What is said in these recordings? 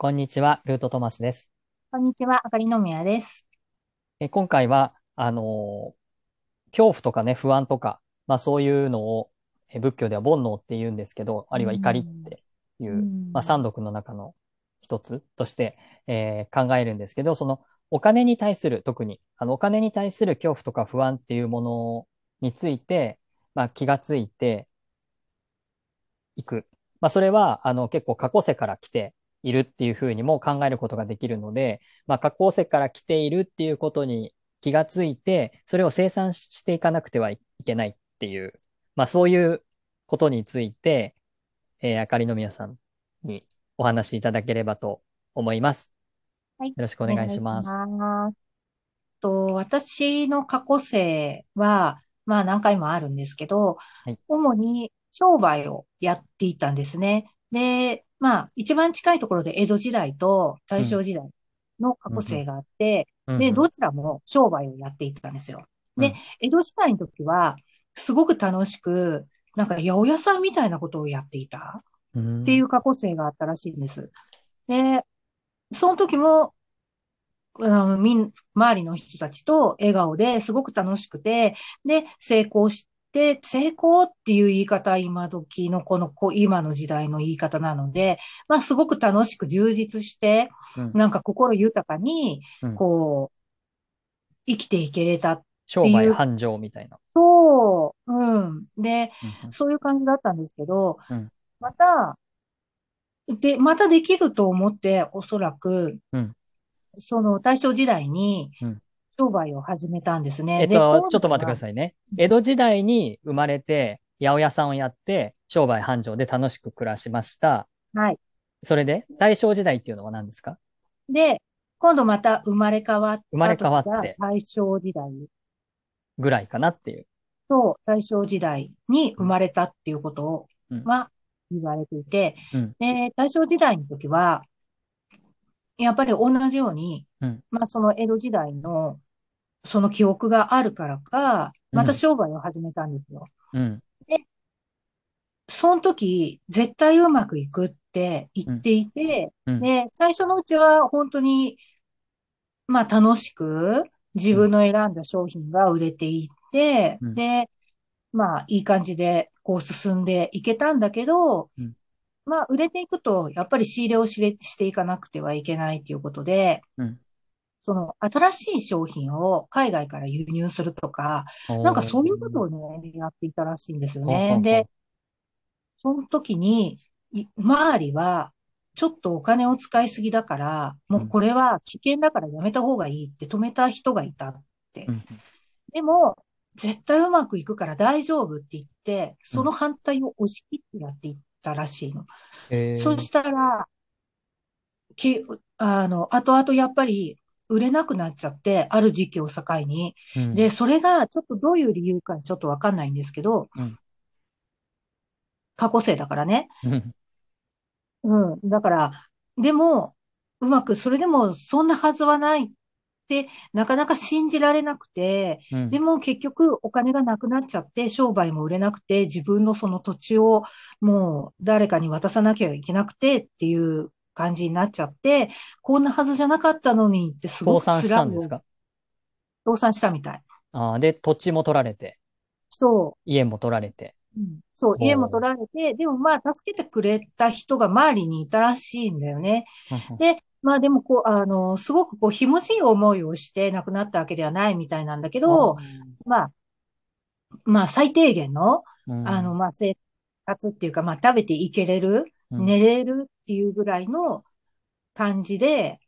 こんにちは、ルートトマスです。こんにちは、あかりのみやです。え、今回は、あのー恐怖とかね、不安とか、まあそういうのを、え、仏教では煩悩って言うんですけど、あうるいは怒りっん、ていうう、まあん、三毒の中の一つとして、えー考えるんですけど、そのお金に対する、特に、あのお金に対する恐怖とか不安っていうものについて、まあ気がついていく。まあそれは、あの結構過去世から来て、いるっていうふうにも考えることができるので、まあ、過去世から来ているっていうことに気がついて、それを生産していかなくてはいけないっていう、まあ、そういうことについて、えー、あかりのみやさんにお話しいただければと思います。はい、よろしくお願いします。ます。と、私の過去生は、まあ何回もあるんですけど、はい。主に商売をやっていたんですね。で、まあ一番近いところで江戸時代とうん、大正時代の過去生があって、うん、うで、ん、どちらも商売をやっていたんですよ。で、うん、江戸時代の時は、すごく楽しく、なんか八百屋さんみたいなことをやっていたうん、っていう過去生があったらしいんです。で、その時も、あの、みん、周りの人たちと笑顔ですごく楽しくて、で、成功して、成功っていう言い方は今時のこの、今の時代の言い方なので、まあ、すごく楽しく充実して、うん、なんか心豊かに、うん。こう、生きていけれたっていう、商売繁盛みたいな。そう、うん。で、うん、うん、そういう感じだったんですけど、うん、また、で、またできると思って、おそらく、うん、その大正時代にうん。商売を始めたんですね。で、えっと、ちょっと待ってくださいね。江戸時代に生まれて、八百屋さんをやって、商売繁盛で楽しく暮らしました。はい。それで、大正時代っていうのは何ですか？で、今度また生まれ変わった生まれ変わって大正時代ぐらいかなっていう。と大正時代に生まれたっていうことをうん、は言われていて、うん、で、大正時代の時は、やっぱり同じように、うん、まあその江戸時代のその記憶があるからか、またうん、商売を始めたんですよ。うん、で、その時、絶対うまくいくって言っうん、ていて、うん、で、最初のうちは本当にまあ楽しく自うん、分の選んだ商品が売れていって、うん、で、まあいい感じでこう進んでいけたんだけど、うん、まあ売れていくとやっぱり仕入れをしれしていかなくてはいけないということで、うん。その新しい商品を海外から輸入するとか、なんかおそういうことー、をね、やっていたらしいんですよね。で、その時に、い周りは、ちょっとお金を使いすぎだから、もう。これは危険だからやめた方がいいって止めた人がいたって。うん、でも、絶対うまくいくから大丈夫って言って、うん。その反対を押し切ってやっていったらしいの。そえしたら、け、あの、後々やっぱり売れなくなっちゃって、ある時期を境に。ー、うで、ん、それがちょっとどういう理由かちょっとわかんないんですけど、うん、過去生だからね。うん、うん。だから、でも、うまく、それでも、そんなはずはないって、なかなか信じられなくて、うん、でも結局お金がなくなっちゃって、商売も売れなくて、自分のその土地をもう誰かに渡さなきゃいけなくてっていう感じになっちゃって、こんなはずじゃなかったのにってすごく倒産したんですか？倒産したみたい。ああー、で、土地も取られて、そう。家も取られて。うん、そう、家も取られて、でもまあ、助けてくれた人が周りにいたらしいんだよね。で、まあでもこう、あの、すごくこう、ひもじい思いをして亡くなったわけではないみたいなんだけあど、まあ、まあ、最低限の、ー、うあの、ん、まあ、生活っていうか、まあ、食べていけれる、うん、寝れるっていうぐらいの感じで、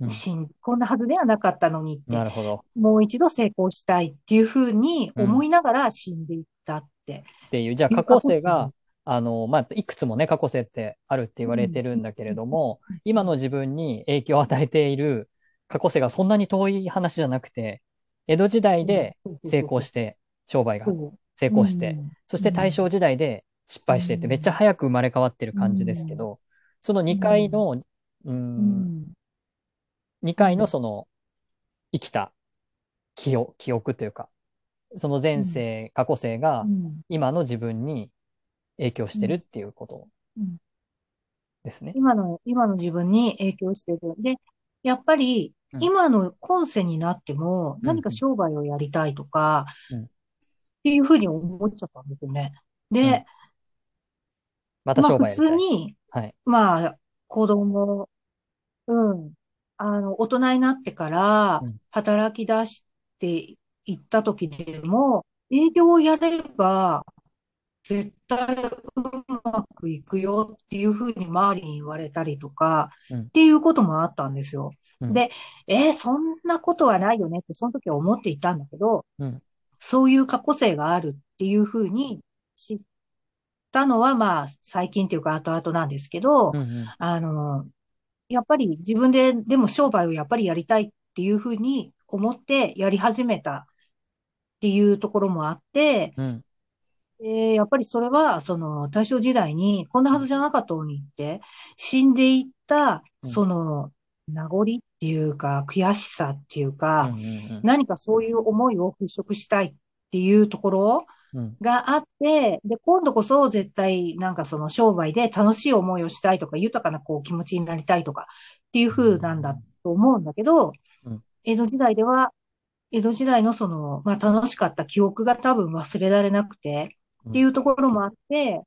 うん。死ん、こんなはずではなかったのにって、なるほど。もう一度成功したいっていうふうにうん。思いながら死んでいったってっていう、じゃあ過去いう過去世が、生あの、まあ、いくつもね、過去世ってあるって言われうん。てるんだけれども、今の自分に影響を与えている過去世がそんなに遠い話じゃなくて、江戸時代うん。で成。功して、商売がそ成功して、ん。そしうん。て大正時代で失う敗してってめっちゃん。早く生まれ変わってるう感じですけん。ど、そのう2回ん。の、うん、ん。う2回のん。その生きた記憶、記憶というか、その前世、過去世がうん。今の自分に影響しうん。てるっていうことうんですね。今の、今の自分に影響してる。で、やっぱり、うん今の今世になっても、ん何か商売をやりたいとか、うんっていうふうに思っちゃったんですよね。で、また商売やりたい。通に、はい。まあ、子供、うん、あの、大人になってからうん。働き出していった時でも、営業をやれば、絶対うまくいくよっていうふうに周りに言われたりとか、うん。っていうこともあったんですよ。うん。で、えーそんなことはないよねって、その時は思っていたんだけど、うん。そういう過去性があるっていうふうに知ったのは、まあ、最近っていうか後々なんですけど、うんうん。あの、やっぱり自分で、でも商売をやっぱりやりたいっていうふうに思ってやり始めたっていうところもあって、うん。でやっぱりそれは、その大正時代にこんなはずじゃなかったのにって、死んでいった、うん。その名残っていうか、悔しさっていうか、何かそういう思いを払拭したいっていうところうんがあって、で、今度こそ絶対なんかその商売で楽しい思いをしたいとか、豊かなこう気持ちになりたいとかっていう風なんだと思うんだけどうん、江戸時代では、江戸時代のその、まあ楽しかった記憶が多分忘れられなくて、っていうところもあって、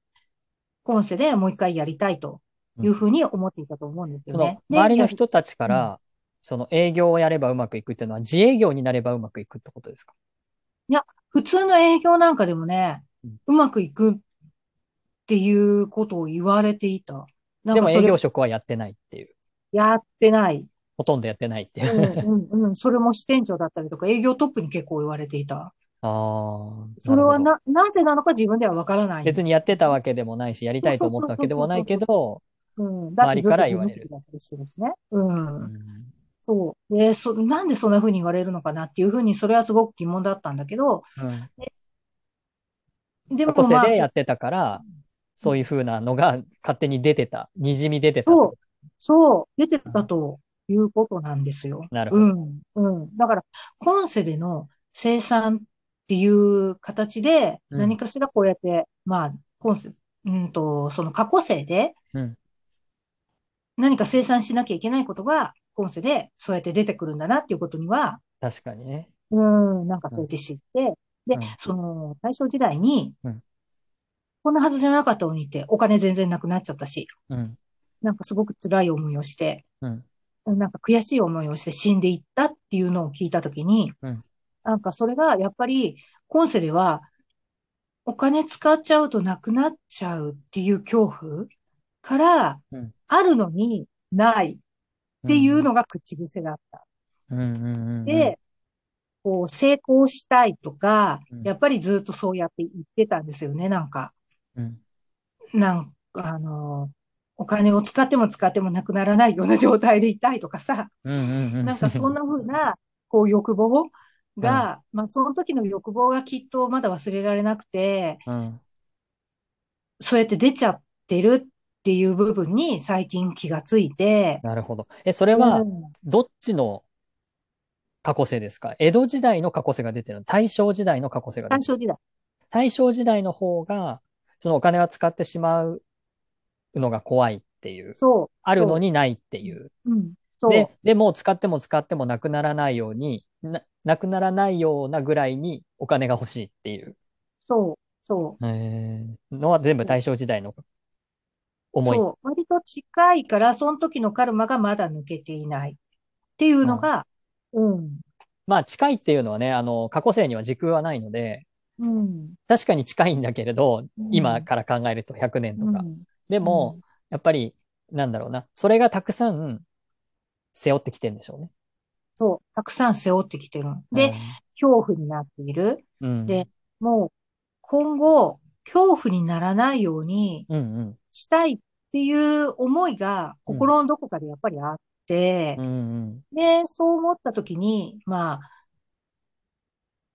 今世でもう一回やりたいというふうに思っていたと思うんですよね。で周りの人たちかうら、その営業をやればうまくいくっていうのは自営業になればうまくいくってことですか？普通の営業なんかでもねうまくいくっていうことを言われていた。でも営業職はやってないっていう。やってない。ほとんどやってないっていうう。んうんうん。それも支店長だったりとか、営業トップに結構言われていた。ああ、それはなな、なぜなのか自分ではわからない。別にやってたわけでもないし、やりたいと思ったわけでもないけど、周りから言われる。うんそう。で、そ、なんでそんな風に言われるのかなっていう風に、それはすごく疑問だったんだけど、うん。でも過去世まあ、でやってたから、そういう風なのが勝手に出てた、滲み出てたってこそう、出てたということなんですよ。なるほど。うん、うん。だから、今世での生産っていう形で、うん。何かしらこうやって、まあ、今世、うんと、その過去世でうん、何か生産しなきゃいけないことが、今世でそうやって出てくるんだなっていうことには、と。確かにね。うん、なんかそうやって知って、でうん、その、大正時代にうん、こんなはずじゃなかったのにって、お金全然なくなっちゃったし、うん。なんかすごく辛い思いをして、うん。なんか悔しい思いをして死んでいったっていうのを聞いたときに、うんなんかそれがやっぱり今世ではお金使っちゃうとなくなっちゃうっていう恐怖からうんあるのにないっていうのが口癖だった。うんうんうんうん。で、こう成功したいとかうん、やっぱりずっとそうやって言ってたんですよね、なんか。うん、なんかあの、お金を使っても使ってもなくならないような状態でいたいとかさ、うんうんうん。なんかそんな風な、こう欲望が、まあその時の欲望がきっとまだ忘れられなくて、うん。そうやって出ちゃってるっていう部分に最近気がついて、なるほど。え、それはう、んどっちの過去世ですか？江戸時代の過去世が出てるの？大正時代の過去世が出てる大正時代。大正時代の方が、そのお金は使ってしまうのが怖いっていう、そう。あるのにないっていう。うん。そう。で、でも使っても使ってもなくならないように、な、なくならないようなぐらいにお金が欲しいっていう、そう。そう。えーのは全部大正時代の思い。そう。割と近いから、その時のカルマがまだ抜けていないっていうのが、うん。まあ近いっていうのはね、あの、過去世には時空はないので、うん。確かに近いんだけれど、うん今から考えると100年とか。うんでも、やっぱり、なんだろうな、それがたくさん背負ってきてるんでしょうね。そう。たくさん背負ってきてる。で、恐怖になっている。うん、でもう、今後、恐怖にならないようにうんうん。したいっていう思いが心のどこかでやっぱりあってうん、うん。で、そう思った時に、ま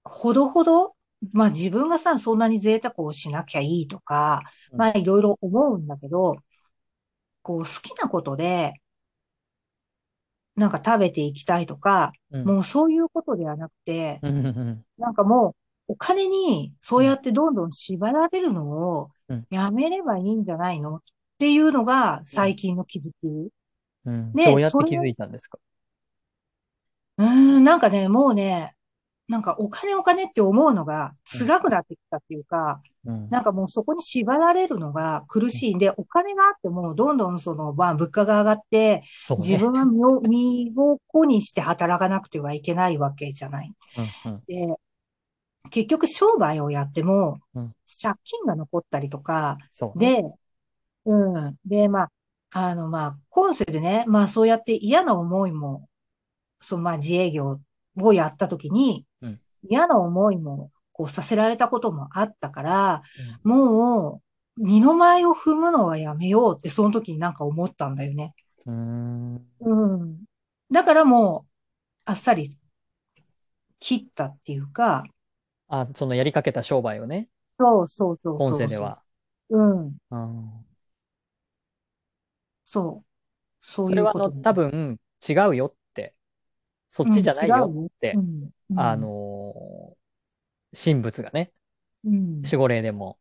あ、ほどほど、まあ自分がさ、そんなに贅沢をしなきゃいいとか、うん。まあいろいろ思うんだけど、こう好きなことで、なんか食べていきたいとか、うん。もうそういうことではなくて、うんうんうん。なんかもう、お金にそうやってどんどん縛られるのをうんやめればいいんじゃないのっっていうのが最近の気づき。うん。でどうやって気づいたんですか？うーん、なんかね、もうね、なんかお金お金って思うのが辛くなってきたっていうか、うん。なんかもうそこに縛られるのが苦しいんで、お金があってもどんどんその、まあ物価が上がって、そうね。自分は身を、身を粉にして働かなくてはいけないわけじゃない。うんうん。で、結局商売をやってもうん、借金が残ったりとか。で、うん。で、まあ、あの、まあ、今世でね、まあそうやって嫌な思いも、そう、まあ自営業をやったときにうん、嫌な思いも、こうさせられたこともあったから、もう、二の舞を踏むのはやめようって、その時になんか思ったんだよね。うん。ううん。だからもう、あっさり切ったっていうか、あ、そのやりかけた商売をね、そうそうそうそう。今世では。うん。うん。そう。そうそれはあの、いうこと多分違うよって、そっちじゃないよってう、ん、うんあ、のー神仏がね、うん、守護霊でも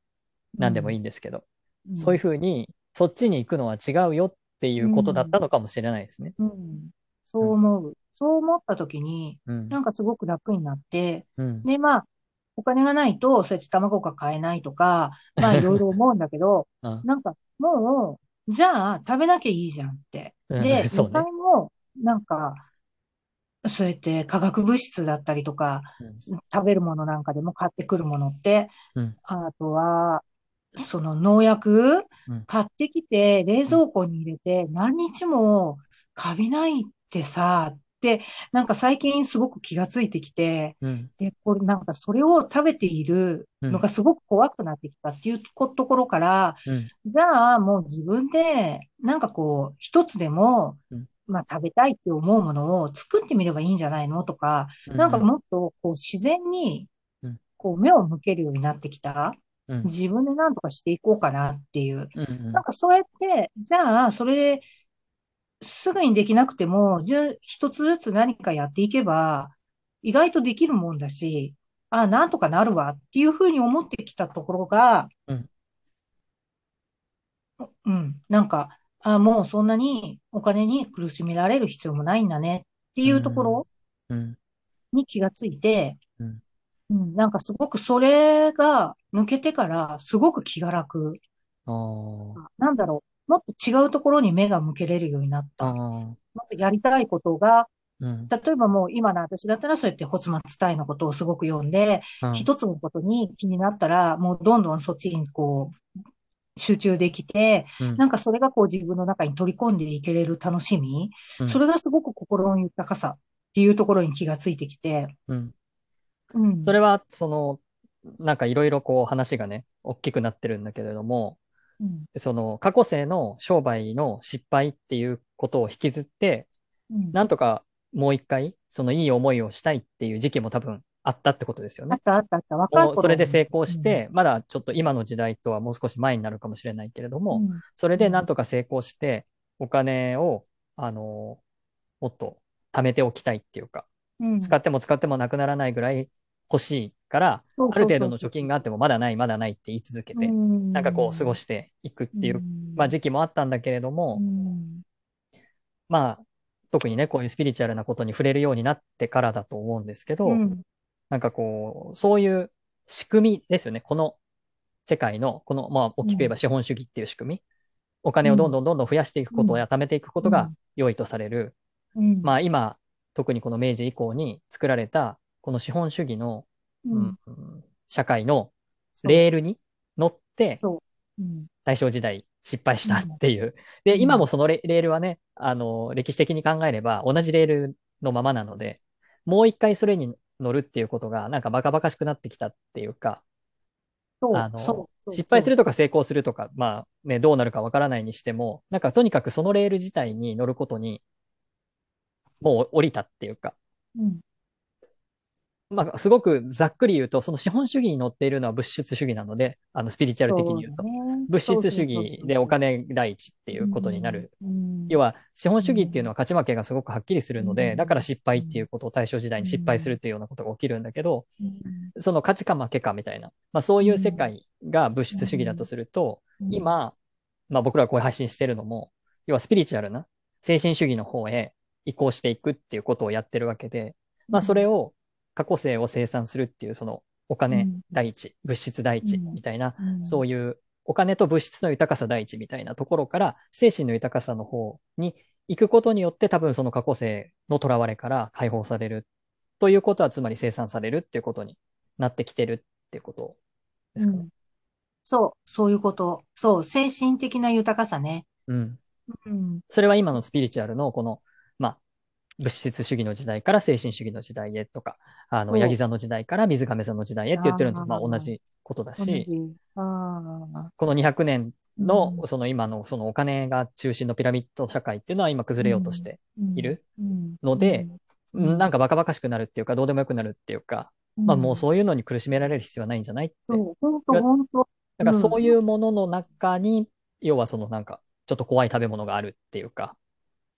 何でもいいんですけど、そういうふうに、そっちに行くのは違うよっていうことだったのかもしれないですね。うん、うん。そう思う。そう思った時に、うん。なんかすごく楽になって、うん。で、まあ、お金がないと、そうやって卵が買えないとか、まあいろいろ思うんだけど、うん。なんかもう、じゃあ食べなきゃいいじゃんって。うん。で、そうね。も、なんか、そうやって化学物質だったりとか、食べるものなんかでも買ってくるものって、うん。あとは、その農薬うん。買ってきて冷蔵庫に入れて何日もカビないってさ、って、なんか最近すごく気がついてきて、うん。で、これなんかそれを食べているのがすごく怖くなってきたっていうところから、うん。じゃあもう自分で、なんかこう、一つでもうん、まあ食べたいって思うものを作ってみればいいんじゃないのとか、なんかもっとこう自然にうん、こう目を向けるようになってきた。うん。自分で何とかしていこうかなっていう。うん。なんかそうやって、じゃあそれですぐにできなくても、一つずつ何かやっていけば、意外とできるもんだし、ああ、なんとかなるわっていうふうに思ってきたところが、うんうん、なんか、ああ、もうそんなにお金に苦しめられる必要もないんだねっていうところうん。に気がついて、うんうん、なんかすごくそれが抜けてからすごく気が楽。あーなんだろう。もっと違うところに目が向けれるようになった。あもー。っとやりたいことが、うん。例えばもう今の私だったらそうやってホツマツタイのことをすごく読んで、うん一つのことに気になったら、もうどんどんそっちにこう、集中できて、うんなんかそれがこう自分の中に取り込んでいけれる楽しみ、うんそれがすごく心の豊かさっていうところに気がついてきて。それは、その、なんかいろいろこう話がね、大きくなってるんだけれども、うん、その過去世の商売の失敗っていうことを引きずって、うん。なんとかもう一回、そのいい思いをしたいっていう時期も多分あったってことですよねあっ。たあったあった。それで成功して、まだちょっと今の時代とはもう少し前になるかもしれないけれども、うんそれでなんとか成功して、お金を、あの、もっと貯めておきたいっていうか、うん使っても使ってもなくならないぐらい欲しいから、ある程度の貯金があってもまだない、まだないって言い続けて、なんかこう過ごしていくっていう、まあ時期もあったんだけれども、うん。まあ特にね、こういうスピリチュアルなことに触れるようになってからだと思うんですけど、うん。なんかこう、そういう仕組みですよね。この世界の、この、まあ大きく言えば資本主義っていう仕組み。お金をどんどんどんどん増やしていくことや貯めていくことが良いとされる。うん。まあ今、特にこの明治以降に作られた、この資本主義の、ううん。ん。社会のレールに乗って、大正時代失敗したっていう。で、うん。今もそのレレールはね、あの、歴史的に考えれば同じレールのままなので、もう一回それに乗るっていうことが、なんかバカバカしくなってきたっていうか、あの失敗するとか成功するとか、まあね、どうなるかわからないにしても、なんかとにかくそのレール自体に乗ることに、もう降りたっていうか、うんまあ、すごくざっくり言うと、その資本主義に乗っているのは物質主義なので、あの、スピリチュアル的に言うと。そうだね。物質主義でお金第一っていうことになる。。うん。要は、資本主義っていうのは勝ち負けがすごくはっきりするので、うん。だから失敗っていうことを大正時代に失敗するっていうようなことが起きるんだけど、うん。その勝ちか負けかみたいな、まあそういう世界が物質主義だとすると、うん。今、まあ僕らがこういう配信してるのも、要はスピリチュアルな精神主義の方へ移行していくっていうことをやってるわけで、まあそれを過去性を生産するっていうそのお金第一、物質第一みたいな、そういうお金と物質の豊かさ第一みたいなところから精神の豊かさの方に行くことによって多分その過去性の囚われから解放されるということはつまり生産されるっていうことになってきてるっていうことですかね。うんそう、そういうこと。そう、精神的な豊かさね。うん。うん。それは今のスピリチュアルのこの、まあ、物質主義の時代から精神主義の時代へとか、あの、ヤギ座の時代から水亀座の時代へって言ってるのと、まあ同じことだし、この200年のうその今のそのお金が中心のピラミッド社会っていうのは今崩れようとしているうん。ので、なんかバカバカしくなるっていうか、どうでもよくなるっていうか、まあもうそういうのに苦しめられる必要はないんじゃないって。そう、本当本当。だからそういうものの中に、要はそのなんか、ちょっと怖い食べ物があるっていうか、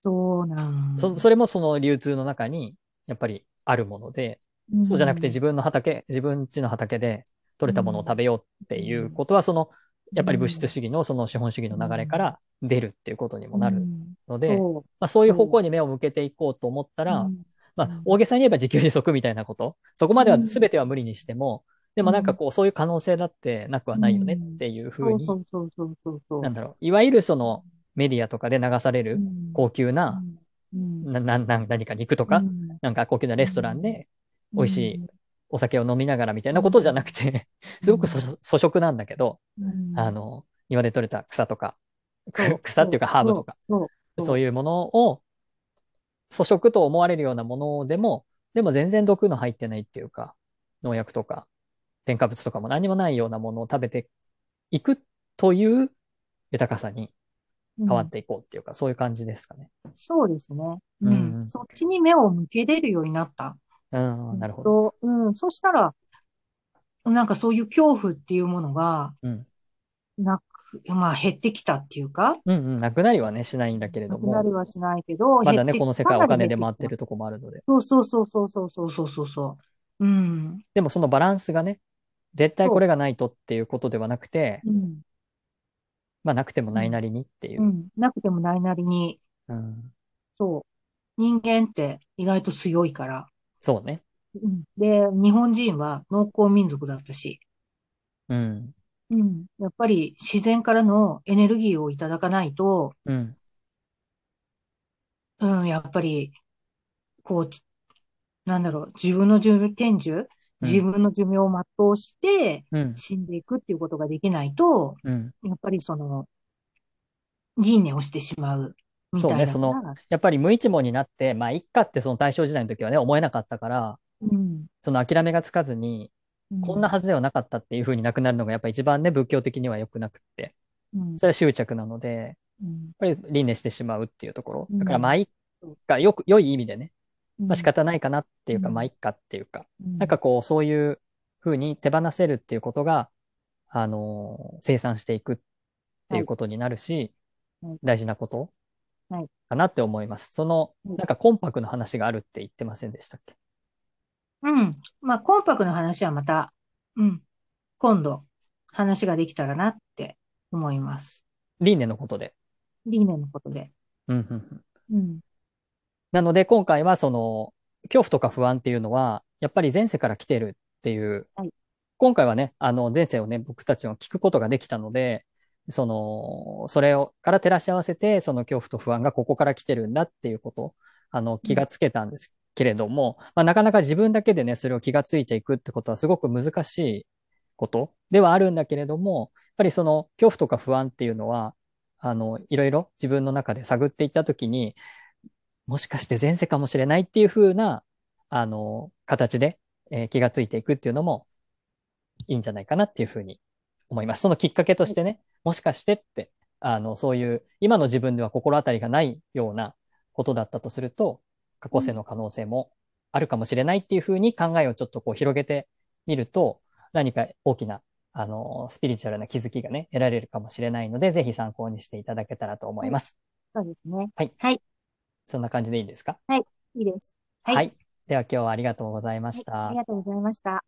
そうなん。そそれもその流通の中にやっぱりあるもので、そうじゃなくて自分の畑、自分家の畑で取れたものを食べようっていうことは、その、やっぱり物質主義のその資本主義の流れから出るっていうことにもなるので、そまあ、そういう方向に目を向けていこうと思ったうら、うん。まあ、大げさに言えば自給自足みたいなこと、そこまでは全ては無理にしても、でもなんかこう、そういう可能性だってなくはないよねっていうふうにそ、うそうそうそうそう。なんだろう、いわゆるそのメディアとかで流される高級な、うん。な、な、な何か肉とか、うん。なんか高級なレストランで美味しいうんお酒を飲みながらみたいなことじゃなくて、すごく粗粗食なんだけど、うん。あの、庭で採れた草とか、草っていうかハーブとか、そう。いうものを粗食と思われるようなものでも、でも全然毒の入ってないっていうか、農薬とか添加物とかも何もないようなものを食べていくという豊かさに変わっていこうっていうか、そういう感じですかね。そうですね。ううんん。そっちに目を向けれるようになった。うん、なるほど。と、うん。そしたら、なんかそういう恐怖っていうものが、うん。なく、まあ減ってきたっていうか、うんうん、なくなりはね、しないんだけれどなくなりも、はしないけど、まだね、この世界はお金で回って。るとこもあるので。そうそうそうそうそうそうそうそう。うん。でもそのバランスがね、絶対これがないとっていうことではなくて、うん。まあなくてもないなりにっていうう。ん。なくてもないなりに、うん。そう。人間って意外と強いから。そうね。うん。で、日本人は農耕民族だったし、うん。うん。やっぱり自然からのエネルギーをいただかないと、うん。うん、やっぱり、こう、なんだろう、自分の寿天寿、自分の寿命を全うしてうん。死んでいくっていうことができないと、うん。やっぱりその、輪廻をしてしまう。そうねそやっぱり無一文になって、まあ、いっかってその大正時代の時はね、思えなかったから、うん、その諦めがつかずに、うん、こんなはずではなかったっていう風になくなるのがやっぱ一番ね、仏教的には良くなくって、うん、それは執着なので、やっうん、ぱり輪廻してしまうっていうところ。うんだからまあいっか、よく、良い意味でね、うんまあ仕方ないかなっていうか、うん。まあいっかっていうか、うん。なんかこう、そういう風に手放せるっていうことが、あのー生産していくっていうことになるし、はい。大事なことはい。かなって思います。その、うん。なんかコンパクの話があるって言ってませんでしたっけ？うん。まあ、コンパクの話はまた、うん、今度話ができたらなって思います。輪廻のことで。理念のことで。うんうんうん。うん、なので、今回はその、恐怖とか不安っていうのは、やっぱり前世から来てるっていう、はい。今回はね、あの、前世をね、僕たちは聞くことができたので、その、それを、から照らし合わせて、その恐怖と不安がここから来てるんだっていうこと、あの、気がつけたんですけれども、まあ、なかなか自分だけでね、それを気がついていくってことはすごく難しいことではあるんだけれども、やっぱりその恐怖とか不安っていうのは、あの、いろいろ自分の中で探っていったときに、もしかして前世かもしれないっていう風な、あの、形で、えー気がついていくっていうのもいいんじゃないかなっていう風に思います。そのきっかけとしてね、もしかしてって、あの、そういう、今の自分では心当たりがないようなことだったとすると、過去世の可能性もあるかもしれないっていう風に考えをちょっとこう広げてみると、何か大きな、あの、スピリチュアルな気づきがね、得られるかもしれないので、ぜひ参考にしていただけたらと思います。そうですね。そんな感じでいいですか？いいです。はいはい。では今日はありがとうございました。はいありがとうございました。